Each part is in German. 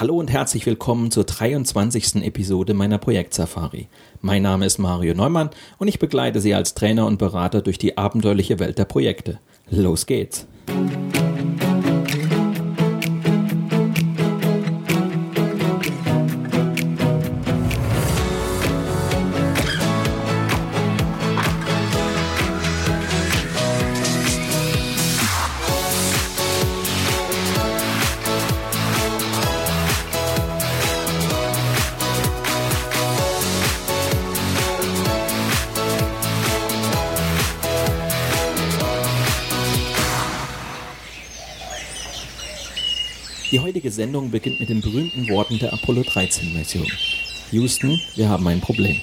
Hallo und herzlich willkommen zur 23. Episode meiner Projektsafari. Mein Name ist Mario Neumann und ich begleite Sie als Trainer und Berater durch die abenteuerliche Welt der Projekte. Los geht's! Die Sendung beginnt mit den berühmten Worten der Apollo 13 Mission. Houston, wir haben ein Problem.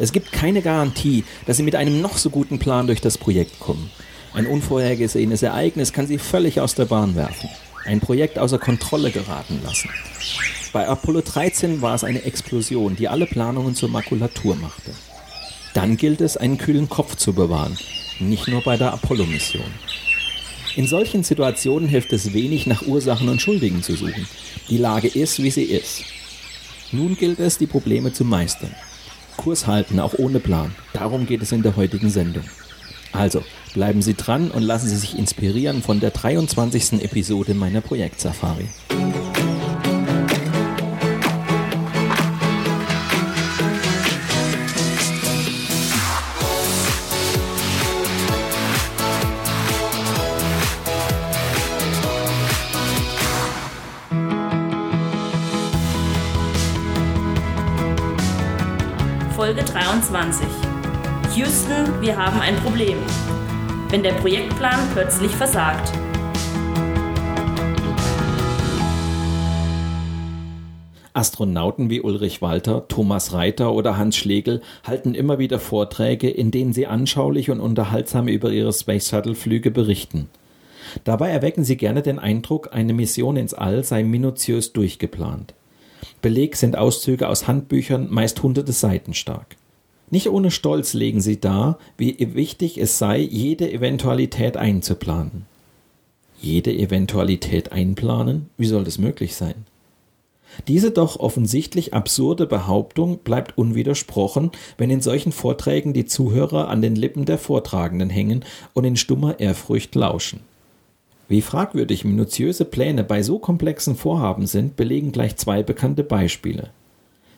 Es gibt keine Garantie, dass Sie mit einem noch so guten Plan durch das Projekt kommen. Ein unvorhergesehenes Ereignis kann Sie völlig aus der Bahn werfen, ein Projekt außer Kontrolle geraten lassen. Bei Apollo 13 war es eine Explosion, die alle Planungen zur Makulatur machte. Dann gilt es, einen kühlen Kopf zu bewahren, nicht nur bei der Apollo-Mission. In solchen Situationen hilft es wenig, nach Ursachen und Schuldigen zu suchen. Die Lage ist, wie sie ist. Nun gilt es, die Probleme zu meistern. Kurs halten, auch ohne Plan. Darum geht es in der heutigen Sendung. Also, bleiben Sie dran und lassen Sie sich inspirieren von der 23. Episode meiner Projektsafari. Folge 23. Houston, wir haben ein Problem. Wenn der Projektplan plötzlich versagt. Astronauten wie Ulrich Walter, Thomas Reiter oder Hans Schlegel halten immer wieder Vorträge, in denen sie anschaulich und unterhaltsam über ihre Space Shuttle Flüge berichten. Dabei erwecken sie gerne den Eindruck, eine Mission ins All sei minutiös durchgeplant. Beleg sind Auszüge aus Handbüchern, meist hunderte Seiten stark. Nicht ohne Stolz legen sie dar, wie wichtig es sei, jede Eventualität einzuplanen. Jede Eventualität einplanen? Wie soll das möglich sein? Diese doch offensichtlich absurde Behauptung bleibt unwidersprochen, wenn in solchen Vorträgen die Zuhörer an den Lippen der Vortragenden hängen und in stummer Ehrfurcht lauschen. Wie fragwürdig minutiöse Pläne bei so komplexen Vorhaben sind, belegen gleich zwei bekannte Beispiele.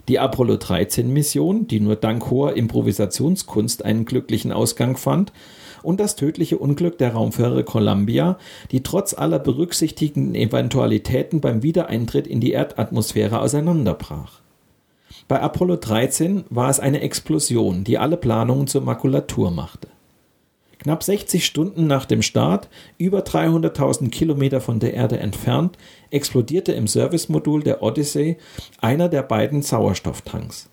Die Apollo 13 Mission, die nur dank hoher Improvisationskunst einen glücklichen Ausgang fand, und das tödliche Unglück der Raumfähre Columbia, die trotz aller berücksichtigten Eventualitäten beim Wiedereintritt in die Erdatmosphäre auseinanderbrach. Bei Apollo 13 war es eine Explosion, die alle Planungen zur Makulatur machte. Knapp 60 Stunden nach dem Start, über 300.000 Kilometer von der Erde entfernt, explodierte im Servicemodul der Odyssey einer der beiden Sauerstofftanks.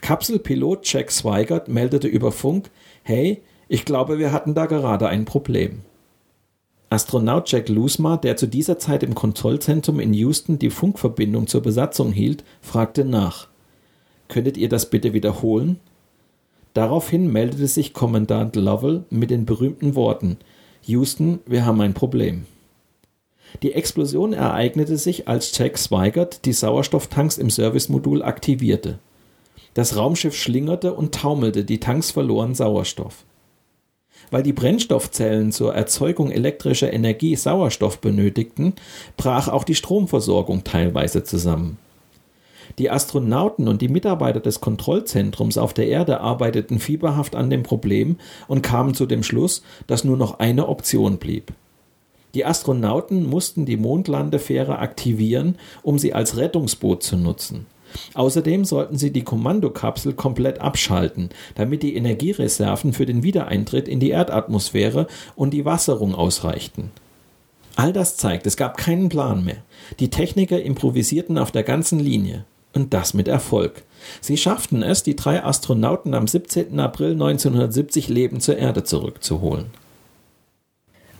Kapselpilot Jack Swigert meldete über Funk, hey, ich glaube, wir hatten da gerade ein Problem. Astronaut Jack Lusma, der zu dieser Zeit im Kontrollzentrum in Houston die Funkverbindung zur Besatzung hielt, fragte nach. Könntet ihr das bitte wiederholen? Daraufhin meldete sich Kommandant Lovell mit den berühmten Worten Houston, wir haben ein Problem. Die Explosion ereignete sich, als Jack Swigert die Sauerstofftanks im Servicemodul aktivierte. Das Raumschiff schlingerte und taumelte, die Tanks verloren Sauerstoff. Weil die Brennstoffzellen zur Erzeugung elektrischer Energie Sauerstoff benötigten, brach auch die Stromversorgung teilweise zusammen. Die Astronauten und die Mitarbeiter des Kontrollzentrums auf der Erde arbeiteten fieberhaft an dem Problem und kamen zu dem Schluss, dass nur noch eine Option blieb. Die Astronauten mussten die Mondlandefähre aktivieren, um sie als Rettungsboot zu nutzen. Außerdem sollten sie die Kommandokapsel komplett abschalten, damit die Energiereserven für den Wiedereintritt in die Erdatmosphäre und die Wasserung ausreichten. All das zeigt, es gab keinen Plan mehr. Die Techniker improvisierten auf der ganzen Linie. Und das mit Erfolg. Sie schafften es, die drei Astronauten am 17. April 1970 lebend zur Erde zurückzuholen.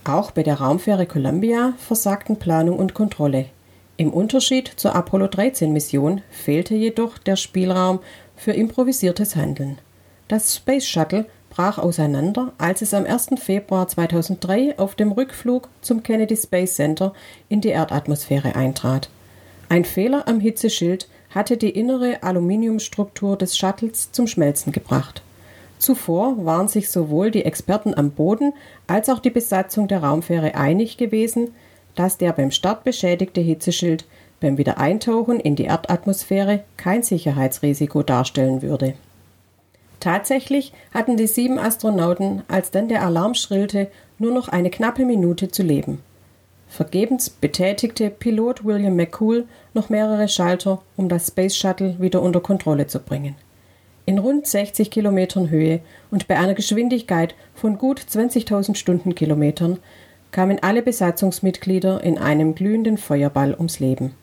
Auch bei der Raumfähre Columbia versagten Planung und Kontrolle. Im Unterschied zur Apollo 13 Mission fehlte jedoch der Spielraum für improvisiertes Handeln. Das Space Shuttle brach auseinander, als es am 1. Februar 2003 auf dem Rückflug zum Kennedy Space Center in die Erdatmosphäre eintrat. Ein Fehler am Hitzeschild hatte die innere Aluminiumstruktur des Shuttles zum Schmelzen gebracht. Zuvor waren sich sowohl die Experten am Boden als auch die Besatzung der Raumfähre einig gewesen, dass der beim Start beschädigte Hitzeschild beim Wiedereintauchen in die Erdatmosphäre kein Sicherheitsrisiko darstellen würde. Tatsächlich hatten die sieben Astronauten, als dann der Alarm schrillte, nur noch eine knappe Minute zu leben. Vergebens betätigte Pilot William McCool noch mehrere Schalter, um das Space Shuttle wieder unter Kontrolle zu bringen. In rund 60 Kilometern Höhe und bei einer Geschwindigkeit von gut 20.000 Stundenkilometern kamen alle Besatzungsmitglieder in einem glühenden Feuerball ums Leben.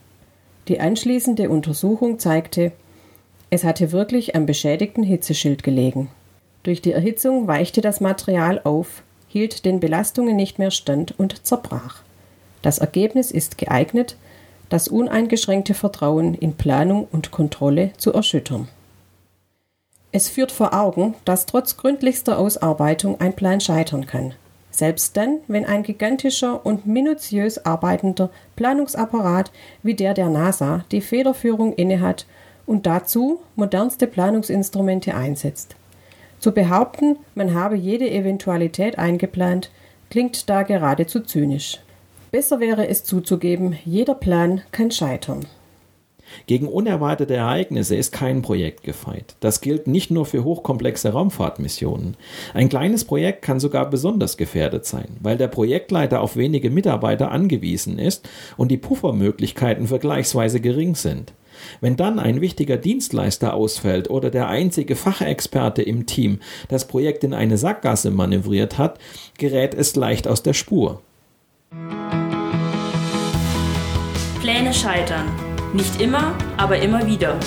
Die anschließende Untersuchung zeigte, es hatte wirklich am beschädigten Hitzeschild gelegen. Durch die Erhitzung weichte das Material auf, hielt den Belastungen nicht mehr stand und zerbrach. Das Ergebnis ist geeignet, das uneingeschränkte Vertrauen in Planung und Kontrolle zu erschüttern. Es führt vor Augen, dass trotz gründlichster Ausarbeitung ein Plan scheitern kann. Selbst dann, wenn ein gigantischer und minutiös arbeitender Planungsapparat wie der der NASA die Federführung innehat und dazu modernste Planungsinstrumente einsetzt. Zu behaupten, man habe jede Eventualität eingeplant, klingt da geradezu zynisch. Besser wäre es zuzugeben, jeder Plan kann scheitern. Gegen unerwartete Ereignisse ist kein Projekt gefeit. Das gilt nicht nur für hochkomplexe Raumfahrtmissionen. Ein kleines Projekt kann sogar besonders gefährdet sein, weil der Projektleiter auf wenige Mitarbeiter angewiesen ist und die Puffermöglichkeiten vergleichsweise gering sind. Wenn dann ein wichtiger Dienstleister ausfällt oder der einzige Fachexperte im Team das Projekt in eine Sackgasse manövriert hat, gerät es leicht aus der Spur. Pläne scheitern. Nicht immer, aber immer wieder.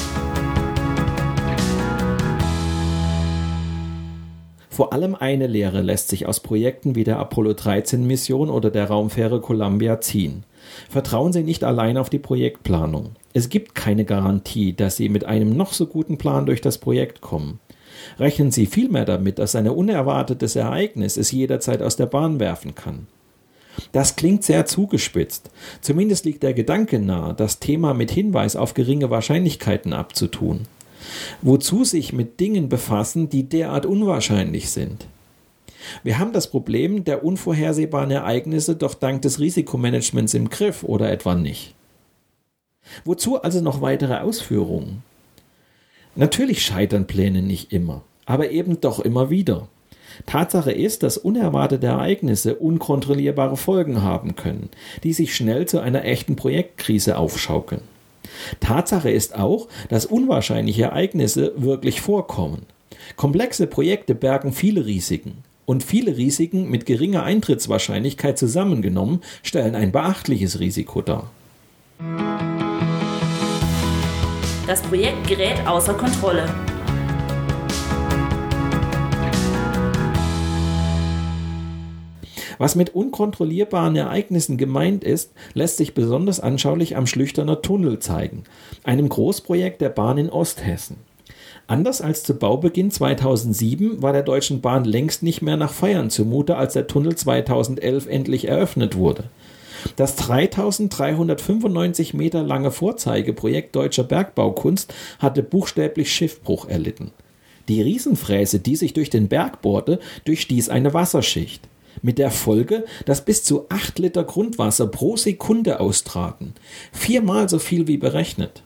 Vor allem eine Lehre lässt sich aus Projekten wie der Apollo 13 Mission oder der Raumfähre Columbia ziehen. Vertrauen Sie nicht allein auf die Projektplanung. Es gibt keine Garantie, dass Sie mit einem noch so guten Plan durch das Projekt kommen. Rechnen Sie vielmehr damit, dass ein unerwartetes Ereignis es jederzeit aus der Bahn werfen kann. Das klingt sehr zugespitzt. Zumindest liegt der Gedanke nahe, das Thema mit Hinweis auf geringe Wahrscheinlichkeiten abzutun. Wozu sich mit Dingen befassen, die derart unwahrscheinlich sind? Wir haben das Problem der unvorhersehbaren Ereignisse doch dank des Risikomanagements im Griff oder etwa nicht. Wozu also noch weitere Ausführungen? Natürlich scheitern Pläne nicht immer, aber eben doch immer wieder. Tatsache ist, dass unerwartete Ereignisse unkontrollierbare Folgen haben können, die sich schnell zu einer echten Projektkrise aufschaukeln. Tatsache ist auch, dass unwahrscheinliche Ereignisse wirklich vorkommen. Komplexe Projekte bergen viele Risiken. Und viele Risiken mit geringer Eintrittswahrscheinlichkeit zusammengenommen stellen ein beachtliches Risiko dar. Das Projekt gerät außer Kontrolle. Was mit unkontrollierbaren Ereignissen gemeint ist, lässt sich besonders anschaulich am Schlüchterner Tunnel zeigen, einem Großprojekt der Bahn in Osthessen. Anders als zu Baubeginn 2007 war der Deutschen Bahn längst nicht mehr nach Feiern zumute, als der Tunnel 2011 endlich eröffnet wurde. Das 3395 Meter lange Vorzeigeprojekt deutscher Bergbaukunst hatte buchstäblich Schiffbruch erlitten. Die Riesenfräse, die sich durch den Berg bohrte, durchstieß eine Wasserschicht mit der Folge, dass bis zu 8 Liter Grundwasser pro Sekunde austraten, viermal so viel wie berechnet.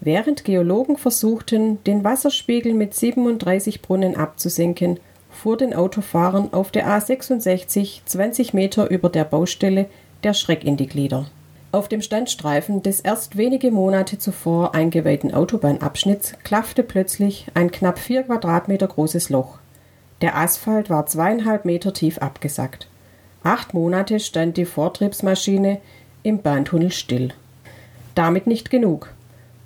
Während Geologen versuchten, den Wasserspiegel mit 37 Brunnen abzusenken, fuhr den Autofahrern auf der A66 20 Meter über der Baustelle der Schreck in die Glieder. Auf dem Standstreifen des erst wenige Monate zuvor eingeweihten Autobahnabschnitts klaffte plötzlich ein knapp vier Quadratmeter großes Loch. Der Asphalt war zweieinhalb Meter tief abgesackt. Acht Monate stand die Vortriebsmaschine im Bahntunnel still. Damit nicht genug.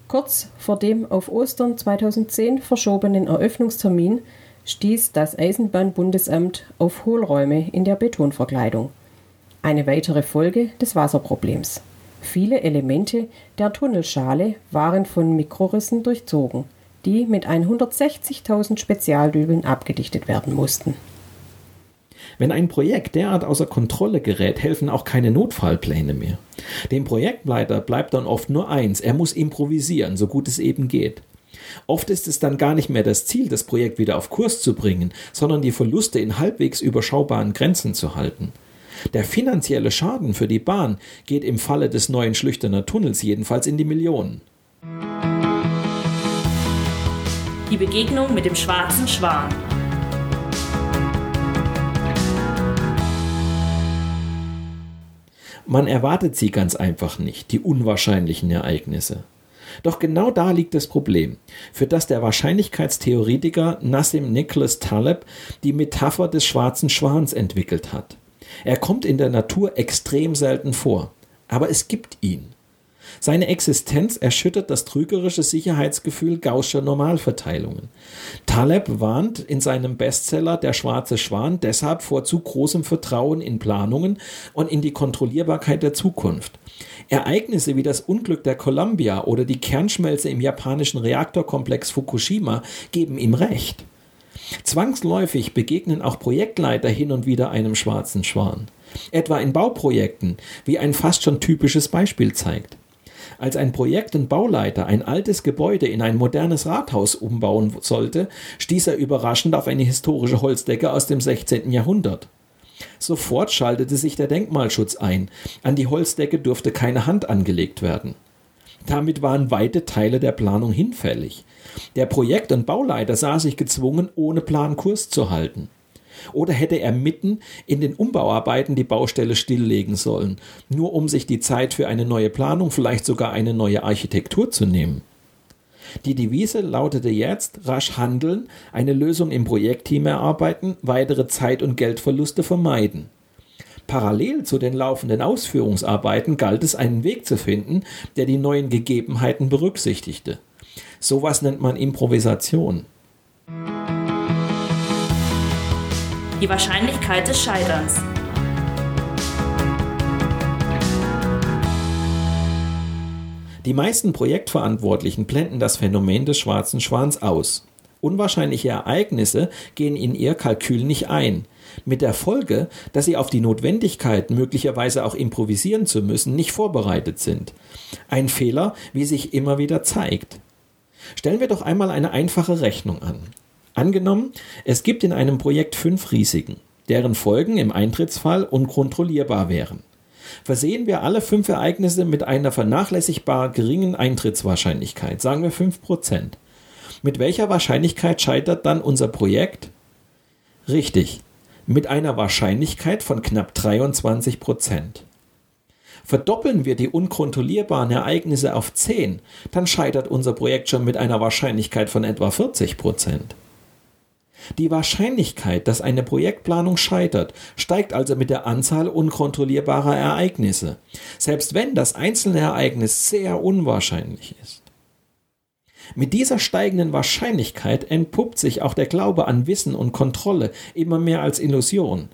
Kurz vor dem auf Ostern 2010 verschobenen Eröffnungstermin stieß das Eisenbahnbundesamt auf Hohlräume in der Betonverkleidung. Eine weitere Folge des Wasserproblems. Viele Elemente der Tunnelschale waren von Mikrorissen durchzogen die mit 160.000 Spezialdübeln abgedichtet werden mussten. Wenn ein Projekt derart außer Kontrolle gerät, helfen auch keine Notfallpläne mehr. Dem Projektleiter bleibt dann oft nur eins, er muss improvisieren, so gut es eben geht. Oft ist es dann gar nicht mehr das Ziel, das Projekt wieder auf Kurs zu bringen, sondern die Verluste in halbwegs überschaubaren Grenzen zu halten. Der finanzielle Schaden für die Bahn geht im Falle des neuen Schlüchterner Tunnels jedenfalls in die Millionen. Die Begegnung mit dem schwarzen Schwan. Man erwartet sie ganz einfach nicht, die unwahrscheinlichen Ereignisse. Doch genau da liegt das Problem, für das der Wahrscheinlichkeitstheoretiker Nassim Nicholas Taleb die Metapher des schwarzen Schwans entwickelt hat. Er kommt in der Natur extrem selten vor, aber es gibt ihn. Seine Existenz erschüttert das trügerische Sicherheitsgefühl gauscher Normalverteilungen. Taleb warnt in seinem Bestseller Der schwarze Schwan deshalb vor zu großem Vertrauen in Planungen und in die Kontrollierbarkeit der Zukunft. Ereignisse wie das Unglück der Columbia oder die Kernschmelze im japanischen Reaktorkomplex Fukushima geben ihm recht. Zwangsläufig begegnen auch Projektleiter hin und wieder einem schwarzen Schwan. Etwa in Bauprojekten, wie ein fast schon typisches Beispiel zeigt. Als ein Projekt- und Bauleiter ein altes Gebäude in ein modernes Rathaus umbauen sollte, stieß er überraschend auf eine historische Holzdecke aus dem 16. Jahrhundert. Sofort schaltete sich der Denkmalschutz ein. An die Holzdecke durfte keine Hand angelegt werden. Damit waren weite Teile der Planung hinfällig. Der Projekt- und Bauleiter sah sich gezwungen, ohne Plan Kurs zu halten. Oder hätte er mitten in den Umbauarbeiten die Baustelle stilllegen sollen, nur um sich die Zeit für eine neue Planung, vielleicht sogar eine neue Architektur zu nehmen? Die Devise lautete jetzt rasch handeln, eine Lösung im Projektteam erarbeiten, weitere Zeit- und Geldverluste vermeiden. Parallel zu den laufenden Ausführungsarbeiten galt es, einen Weg zu finden, der die neuen Gegebenheiten berücksichtigte. Sowas nennt man Improvisation. Die Wahrscheinlichkeit des Scheiterns. Die meisten Projektverantwortlichen blenden das Phänomen des schwarzen Schwans aus. Unwahrscheinliche Ereignisse gehen in ihr Kalkül nicht ein, mit der Folge, dass sie auf die Notwendigkeit, möglicherweise auch improvisieren zu müssen, nicht vorbereitet sind. Ein Fehler, wie sich immer wieder zeigt. Stellen wir doch einmal eine einfache Rechnung an. Angenommen, es gibt in einem Projekt fünf Risiken, deren Folgen im Eintrittsfall unkontrollierbar wären. Versehen wir alle fünf Ereignisse mit einer vernachlässigbar geringen Eintrittswahrscheinlichkeit, sagen wir 5%. Mit welcher Wahrscheinlichkeit scheitert dann unser Projekt? Richtig, mit einer Wahrscheinlichkeit von knapp 23 Prozent. Verdoppeln wir die unkontrollierbaren Ereignisse auf 10, dann scheitert unser Projekt schon mit einer Wahrscheinlichkeit von etwa 40 Prozent. Die Wahrscheinlichkeit, dass eine Projektplanung scheitert, steigt also mit der Anzahl unkontrollierbarer Ereignisse, selbst wenn das einzelne Ereignis sehr unwahrscheinlich ist. Mit dieser steigenden Wahrscheinlichkeit entpuppt sich auch der Glaube an Wissen und Kontrolle immer mehr als Illusion.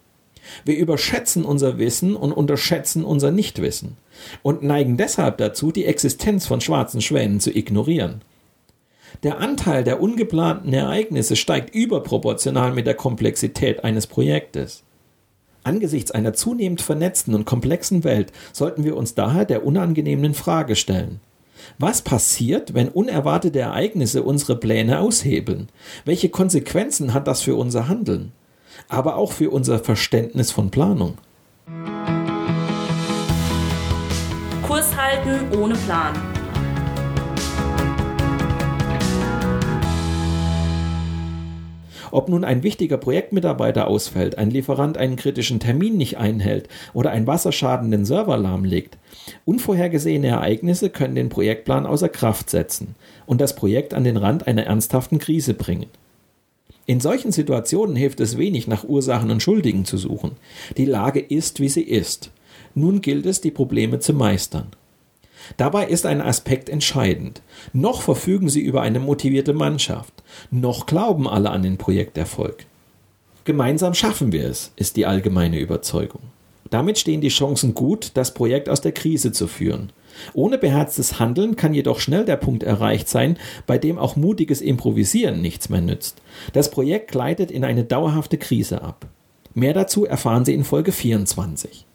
Wir überschätzen unser Wissen und unterschätzen unser Nichtwissen und neigen deshalb dazu, die Existenz von schwarzen Schwänen zu ignorieren. Der Anteil der ungeplanten Ereignisse steigt überproportional mit der Komplexität eines Projektes. Angesichts einer zunehmend vernetzten und komplexen Welt sollten wir uns daher der unangenehmen Frage stellen. Was passiert, wenn unerwartete Ereignisse unsere Pläne aushebeln? Welche Konsequenzen hat das für unser Handeln? Aber auch für unser Verständnis von Planung? Kurs halten ohne Plan. Ob nun ein wichtiger Projektmitarbeiter ausfällt, ein Lieferant einen kritischen Termin nicht einhält oder ein Wasserschaden den Server lahmlegt, unvorhergesehene Ereignisse können den Projektplan außer Kraft setzen und das Projekt an den Rand einer ernsthaften Krise bringen. In solchen Situationen hilft es wenig, nach Ursachen und Schuldigen zu suchen. Die Lage ist, wie sie ist. Nun gilt es, die Probleme zu meistern. Dabei ist ein Aspekt entscheidend. Noch verfügen sie über eine motivierte Mannschaft. Noch glauben alle an den Projekterfolg. Gemeinsam schaffen wir es, ist die allgemeine Überzeugung. Damit stehen die Chancen gut, das Projekt aus der Krise zu führen. Ohne beherztes Handeln kann jedoch schnell der Punkt erreicht sein, bei dem auch mutiges Improvisieren nichts mehr nützt. Das Projekt gleitet in eine dauerhafte Krise ab. Mehr dazu erfahren Sie in Folge 24.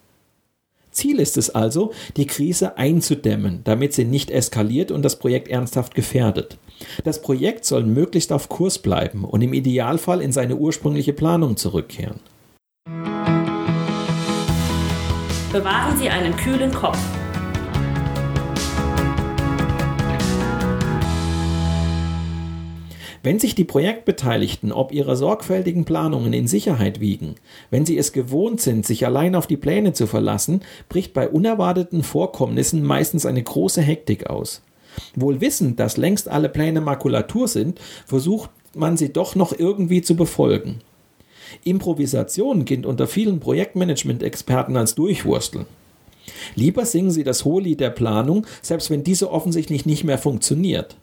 Ziel ist es also, die Krise einzudämmen, damit sie nicht eskaliert und das Projekt ernsthaft gefährdet. Das Projekt soll möglichst auf Kurs bleiben und im Idealfall in seine ursprüngliche Planung zurückkehren. Bewahren Sie einen kühlen Kopf. Wenn sich die Projektbeteiligten ob ihrer sorgfältigen Planungen in Sicherheit wiegen, wenn sie es gewohnt sind, sich allein auf die Pläne zu verlassen, bricht bei unerwarteten Vorkommnissen meistens eine große Hektik aus. Wohl wissend, dass längst alle Pläne Makulatur sind, versucht man sie doch noch irgendwie zu befolgen. Improvisation gilt unter vielen Projektmanagement-Experten als Durchwursteln. Lieber singen sie das Hohelied der Planung, selbst wenn diese offensichtlich nicht mehr funktioniert.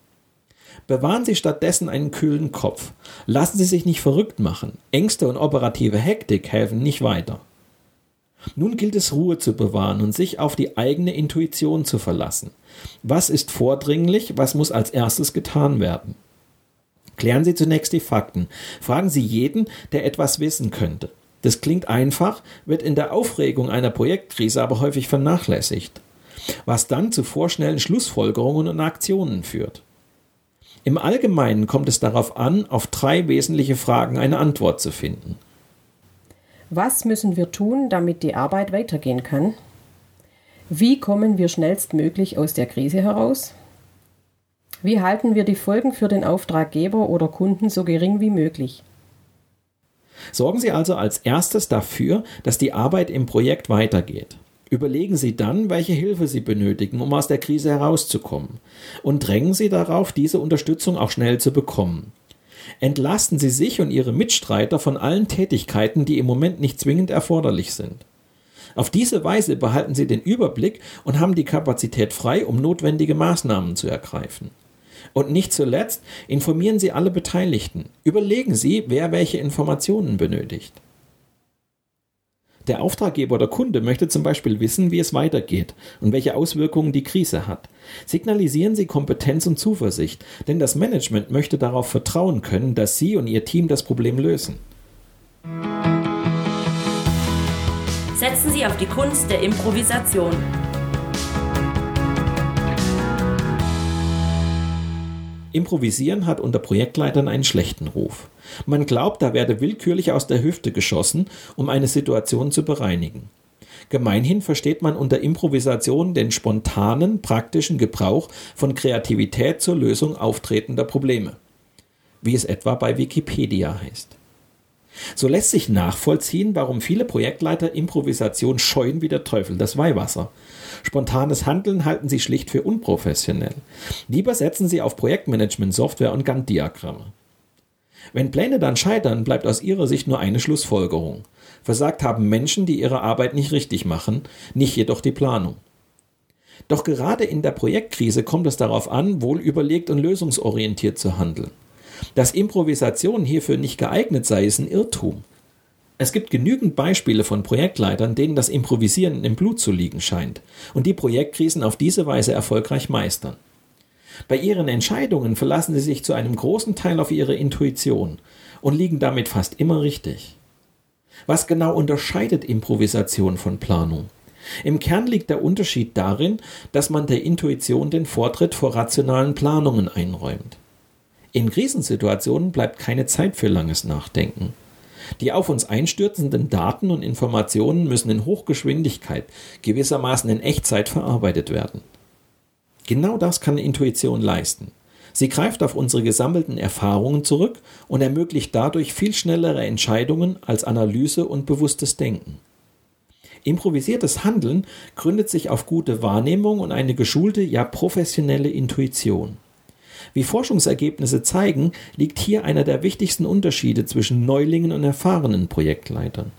Bewahren Sie stattdessen einen kühlen Kopf. Lassen Sie sich nicht verrückt machen. Ängste und operative Hektik helfen nicht weiter. Nun gilt es Ruhe zu bewahren und sich auf die eigene Intuition zu verlassen. Was ist vordringlich, was muss als erstes getan werden? Klären Sie zunächst die Fakten. Fragen Sie jeden, der etwas wissen könnte. Das klingt einfach, wird in der Aufregung einer Projektkrise aber häufig vernachlässigt, was dann zu vorschnellen Schlussfolgerungen und Aktionen führt. Im Allgemeinen kommt es darauf an, auf drei wesentliche Fragen eine Antwort zu finden. Was müssen wir tun, damit die Arbeit weitergehen kann? Wie kommen wir schnellstmöglich aus der Krise heraus? Wie halten wir die Folgen für den Auftraggeber oder Kunden so gering wie möglich? Sorgen Sie also als erstes dafür, dass die Arbeit im Projekt weitergeht. Überlegen Sie dann, welche Hilfe Sie benötigen, um aus der Krise herauszukommen. Und drängen Sie darauf, diese Unterstützung auch schnell zu bekommen. Entlasten Sie sich und Ihre Mitstreiter von allen Tätigkeiten, die im Moment nicht zwingend erforderlich sind. Auf diese Weise behalten Sie den Überblick und haben die Kapazität frei, um notwendige Maßnahmen zu ergreifen. Und nicht zuletzt informieren Sie alle Beteiligten. Überlegen Sie, wer welche Informationen benötigt. Der Auftraggeber oder Kunde möchte zum Beispiel wissen, wie es weitergeht und welche Auswirkungen die Krise hat. Signalisieren Sie Kompetenz und Zuversicht, denn das Management möchte darauf vertrauen können, dass Sie und Ihr Team das Problem lösen. Setzen Sie auf die Kunst der Improvisation. Improvisieren hat unter Projektleitern einen schlechten Ruf. Man glaubt, da werde willkürlich aus der Hüfte geschossen, um eine Situation zu bereinigen. Gemeinhin versteht man unter Improvisation den spontanen, praktischen Gebrauch von Kreativität zur Lösung auftretender Probleme, wie es etwa bei Wikipedia heißt. So lässt sich nachvollziehen, warum viele Projektleiter Improvisation scheuen wie der Teufel das Weihwasser. Spontanes Handeln halten sie schlicht für unprofessionell. Lieber setzen sie auf Projektmanagement-Software und Gantt-Diagramme. Wenn Pläne dann scheitern, bleibt aus ihrer Sicht nur eine Schlussfolgerung. Versagt haben Menschen, die ihre Arbeit nicht richtig machen, nicht jedoch die Planung. Doch gerade in der Projektkrise kommt es darauf an, wohl überlegt und lösungsorientiert zu handeln. Dass Improvisation hierfür nicht geeignet sei, ist ein Irrtum. Es gibt genügend Beispiele von Projektleitern, denen das Improvisieren im Blut zu liegen scheint und die Projektkrisen auf diese Weise erfolgreich meistern. Bei ihren Entscheidungen verlassen sie sich zu einem großen Teil auf ihre Intuition und liegen damit fast immer richtig. Was genau unterscheidet Improvisation von Planung? Im Kern liegt der Unterschied darin, dass man der Intuition den Vortritt vor rationalen Planungen einräumt. In Krisensituationen bleibt keine Zeit für langes Nachdenken. Die auf uns einstürzenden Daten und Informationen müssen in Hochgeschwindigkeit, gewissermaßen in Echtzeit verarbeitet werden. Genau das kann Intuition leisten. Sie greift auf unsere gesammelten Erfahrungen zurück und ermöglicht dadurch viel schnellere Entscheidungen als Analyse und bewusstes Denken. Improvisiertes Handeln gründet sich auf gute Wahrnehmung und eine geschulte, ja professionelle Intuition. Wie Forschungsergebnisse zeigen, liegt hier einer der wichtigsten Unterschiede zwischen Neulingen und erfahrenen Projektleitern.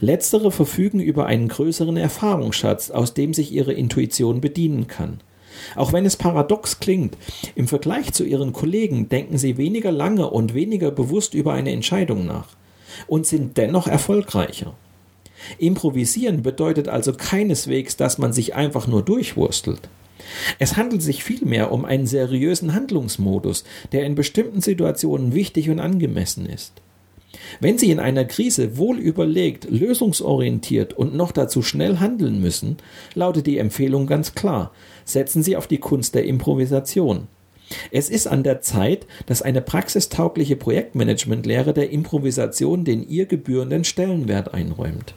Letztere verfügen über einen größeren Erfahrungsschatz, aus dem sich ihre Intuition bedienen kann. Auch wenn es paradox klingt, im Vergleich zu ihren Kollegen denken sie weniger lange und weniger bewusst über eine Entscheidung nach und sind dennoch erfolgreicher. Improvisieren bedeutet also keineswegs, dass man sich einfach nur durchwurstelt. Es handelt sich vielmehr um einen seriösen Handlungsmodus, der in bestimmten Situationen wichtig und angemessen ist. Wenn Sie in einer Krise wohl überlegt, lösungsorientiert und noch dazu schnell handeln müssen, lautet die Empfehlung ganz klar. Setzen Sie auf die Kunst der Improvisation. Es ist an der Zeit, dass eine praxistaugliche Projektmanagementlehre der Improvisation den ihr gebührenden Stellenwert einräumt.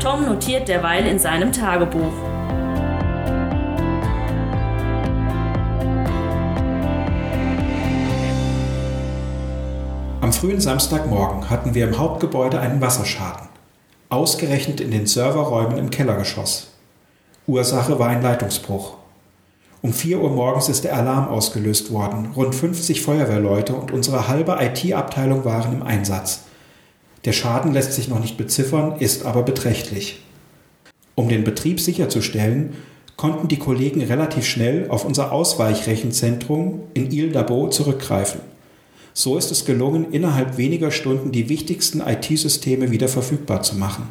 Tom notiert derweil in seinem Tagebuch. Frühen Samstagmorgen hatten wir im Hauptgebäude einen Wasserschaden. Ausgerechnet in den Serverräumen im Kellergeschoss. Ursache war ein Leitungsbruch. Um 4 Uhr morgens ist der Alarm ausgelöst worden. Rund 50 Feuerwehrleute und unsere halbe IT-Abteilung waren im Einsatz. Der Schaden lässt sich noch nicht beziffern, ist aber beträchtlich. Um den Betrieb sicherzustellen, konnten die Kollegen relativ schnell auf unser Ausweichrechenzentrum in Il-Dabo zurückgreifen. So ist es gelungen, innerhalb weniger Stunden die wichtigsten IT-Systeme wieder verfügbar zu machen.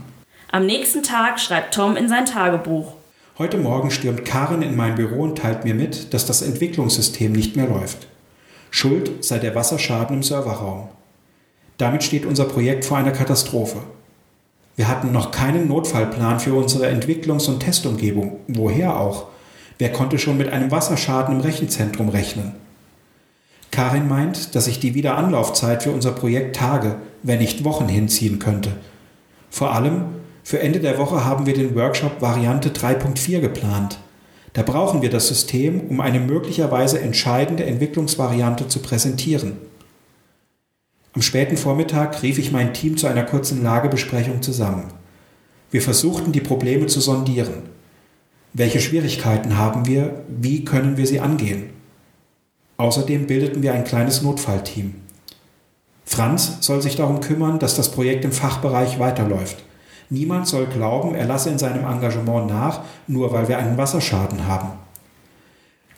Am nächsten Tag schreibt Tom in sein Tagebuch. Heute Morgen stürmt Karin in mein Büro und teilt mir mit, dass das Entwicklungssystem nicht mehr läuft. Schuld sei der Wasserschaden im Serverraum. Damit steht unser Projekt vor einer Katastrophe. Wir hatten noch keinen Notfallplan für unsere Entwicklungs- und Testumgebung. Woher auch? Wer konnte schon mit einem Wasserschaden im Rechenzentrum rechnen? Karin meint, dass sich die Wiederanlaufzeit für unser Projekt Tage, wenn nicht Wochen hinziehen könnte. Vor allem für Ende der Woche haben wir den Workshop Variante 3.4 geplant. Da brauchen wir das System, um eine möglicherweise entscheidende Entwicklungsvariante zu präsentieren. Am späten Vormittag rief ich mein Team zu einer kurzen Lagebesprechung zusammen. Wir versuchten die Probleme zu sondieren. Welche Schwierigkeiten haben wir? Wie können wir sie angehen? Außerdem bildeten wir ein kleines Notfallteam. Franz soll sich darum kümmern, dass das Projekt im Fachbereich weiterläuft. Niemand soll glauben, er lasse in seinem Engagement nach, nur weil wir einen Wasserschaden haben.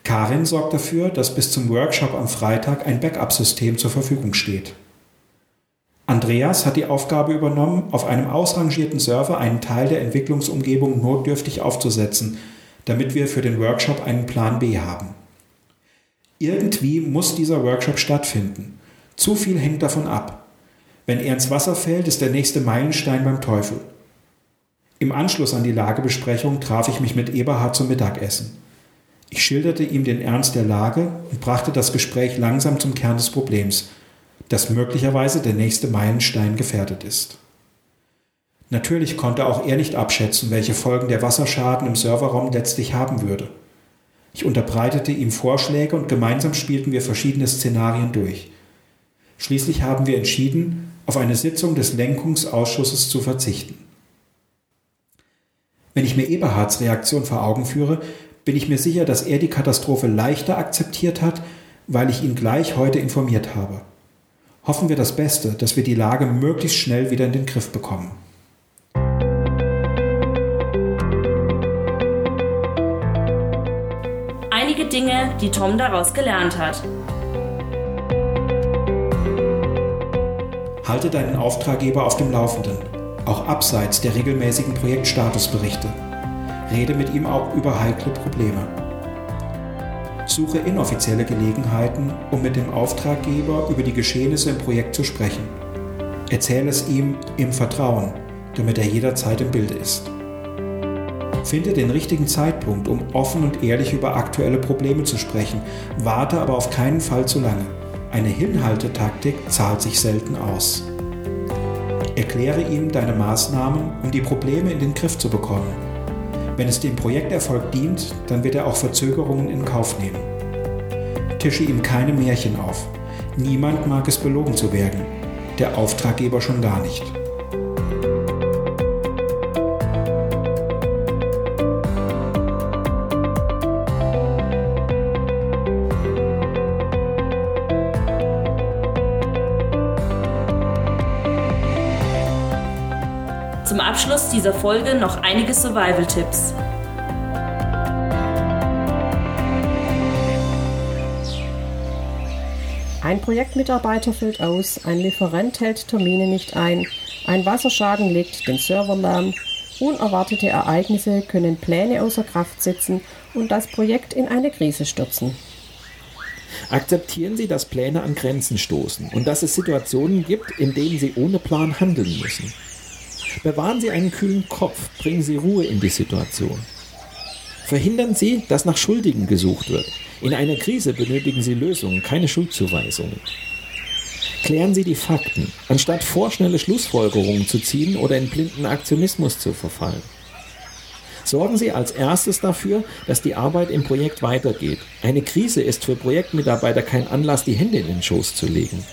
Karin sorgt dafür, dass bis zum Workshop am Freitag ein Backup-System zur Verfügung steht. Andreas hat die Aufgabe übernommen, auf einem ausrangierten Server einen Teil der Entwicklungsumgebung notdürftig aufzusetzen, damit wir für den Workshop einen Plan B haben. Irgendwie muss dieser Workshop stattfinden. Zu viel hängt davon ab. Wenn er ins Wasser fällt, ist der nächste Meilenstein beim Teufel. Im Anschluss an die Lagebesprechung traf ich mich mit Eberhard zum Mittagessen. Ich schilderte ihm den Ernst der Lage und brachte das Gespräch langsam zum Kern des Problems, dass möglicherweise der nächste Meilenstein gefährdet ist. Natürlich konnte auch er nicht abschätzen, welche Folgen der Wasserschaden im Serverraum letztlich haben würde. Ich unterbreitete ihm Vorschläge und gemeinsam spielten wir verschiedene Szenarien durch. Schließlich haben wir entschieden, auf eine Sitzung des Lenkungsausschusses zu verzichten. Wenn ich mir Eberhards Reaktion vor Augen führe, bin ich mir sicher, dass er die Katastrophe leichter akzeptiert hat, weil ich ihn gleich heute informiert habe. Hoffen wir das Beste, dass wir die Lage möglichst schnell wieder in den Griff bekommen. Dinge, die Tom daraus gelernt hat. Halte deinen Auftraggeber auf dem Laufenden, auch abseits der regelmäßigen Projektstatusberichte. Rede mit ihm auch über heikle Probleme. Suche inoffizielle Gelegenheiten, um mit dem Auftraggeber über die Geschehnisse im Projekt zu sprechen. Erzähle es ihm im Vertrauen, damit er jederzeit im Bilde ist. Finde den richtigen Zeitpunkt, um offen und ehrlich über aktuelle Probleme zu sprechen. Warte aber auf keinen Fall zu lange. Eine Hinhaltetaktik zahlt sich selten aus. Erkläre ihm deine Maßnahmen, um die Probleme in den Griff zu bekommen. Wenn es dem Projekterfolg dient, dann wird er auch Verzögerungen in Kauf nehmen. Tische ihm keine Märchen auf. Niemand mag es belogen zu werden, der Auftraggeber schon gar nicht. Dieser Folge noch einige Survival-Tipps. Ein Projektmitarbeiter fällt aus, ein Lieferant hält Termine nicht ein, ein Wasserschaden legt den Server lahm, Unerwartete Ereignisse können Pläne außer Kraft setzen und das Projekt in eine Krise stürzen. Akzeptieren Sie, dass Pläne an Grenzen stoßen und dass es Situationen gibt, in denen Sie ohne Plan handeln müssen. Bewahren Sie einen kühlen Kopf, bringen Sie Ruhe in die Situation. Verhindern Sie, dass nach Schuldigen gesucht wird. In einer Krise benötigen Sie Lösungen, keine Schuldzuweisungen. Klären Sie die Fakten, anstatt vorschnelle Schlussfolgerungen zu ziehen oder in blinden Aktionismus zu verfallen. Sorgen Sie als erstes dafür, dass die Arbeit im Projekt weitergeht. Eine Krise ist für Projektmitarbeiter kein Anlass, die Hände in den Schoß zu legen.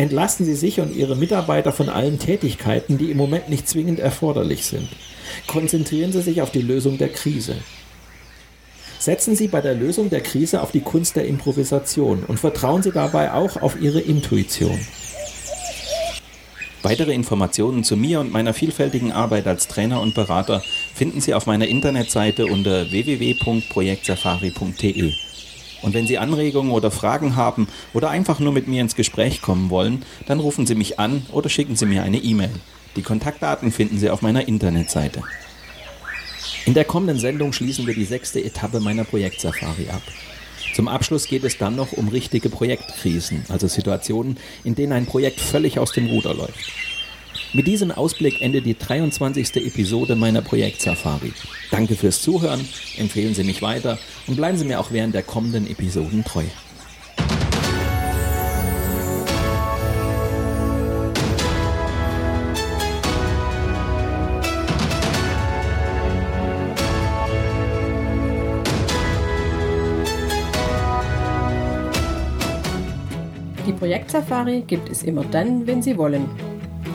Entlasten Sie sich und Ihre Mitarbeiter von allen Tätigkeiten, die im Moment nicht zwingend erforderlich sind. Konzentrieren Sie sich auf die Lösung der Krise. Setzen Sie bei der Lösung der Krise auf die Kunst der Improvisation und vertrauen Sie dabei auch auf Ihre Intuition. Weitere Informationen zu mir und meiner vielfältigen Arbeit als Trainer und Berater finden Sie auf meiner Internetseite unter www.projektsafari.de. Und wenn Sie Anregungen oder Fragen haben oder einfach nur mit mir ins Gespräch kommen wollen, dann rufen Sie mich an oder schicken Sie mir eine E-Mail. Die Kontaktdaten finden Sie auf meiner Internetseite. In der kommenden Sendung schließen wir die sechste Etappe meiner Projektsafari ab. Zum Abschluss geht es dann noch um richtige Projektkrisen, also Situationen, in denen ein Projekt völlig aus dem Ruder läuft. Mit diesem Ausblick endet die 23. Episode meiner Projekt-Safari. Danke fürs Zuhören, empfehlen Sie mich weiter und bleiben Sie mir auch während der kommenden Episoden treu. Projektsafari gibt es immer dann, wenn Sie wollen.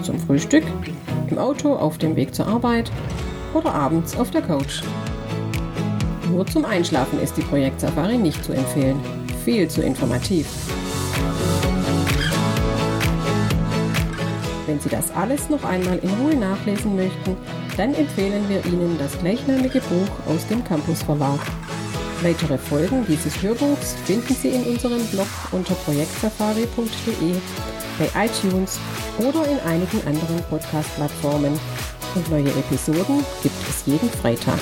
Zum Frühstück, im Auto auf dem Weg zur Arbeit oder abends auf der Couch. Nur zum Einschlafen ist die Projektsafari nicht zu empfehlen. Viel zu informativ. Wenn Sie das alles noch einmal in Ruhe nachlesen möchten, dann empfehlen wir Ihnen das gleichnamige Buch aus dem Campus Verlag. Weitere Folgen dieses Hörbuchs finden Sie in unserem Blog unter projektsafari.de, bei iTunes oder in einigen anderen Podcast-Plattformen. Und neue Episoden gibt es jeden Freitag.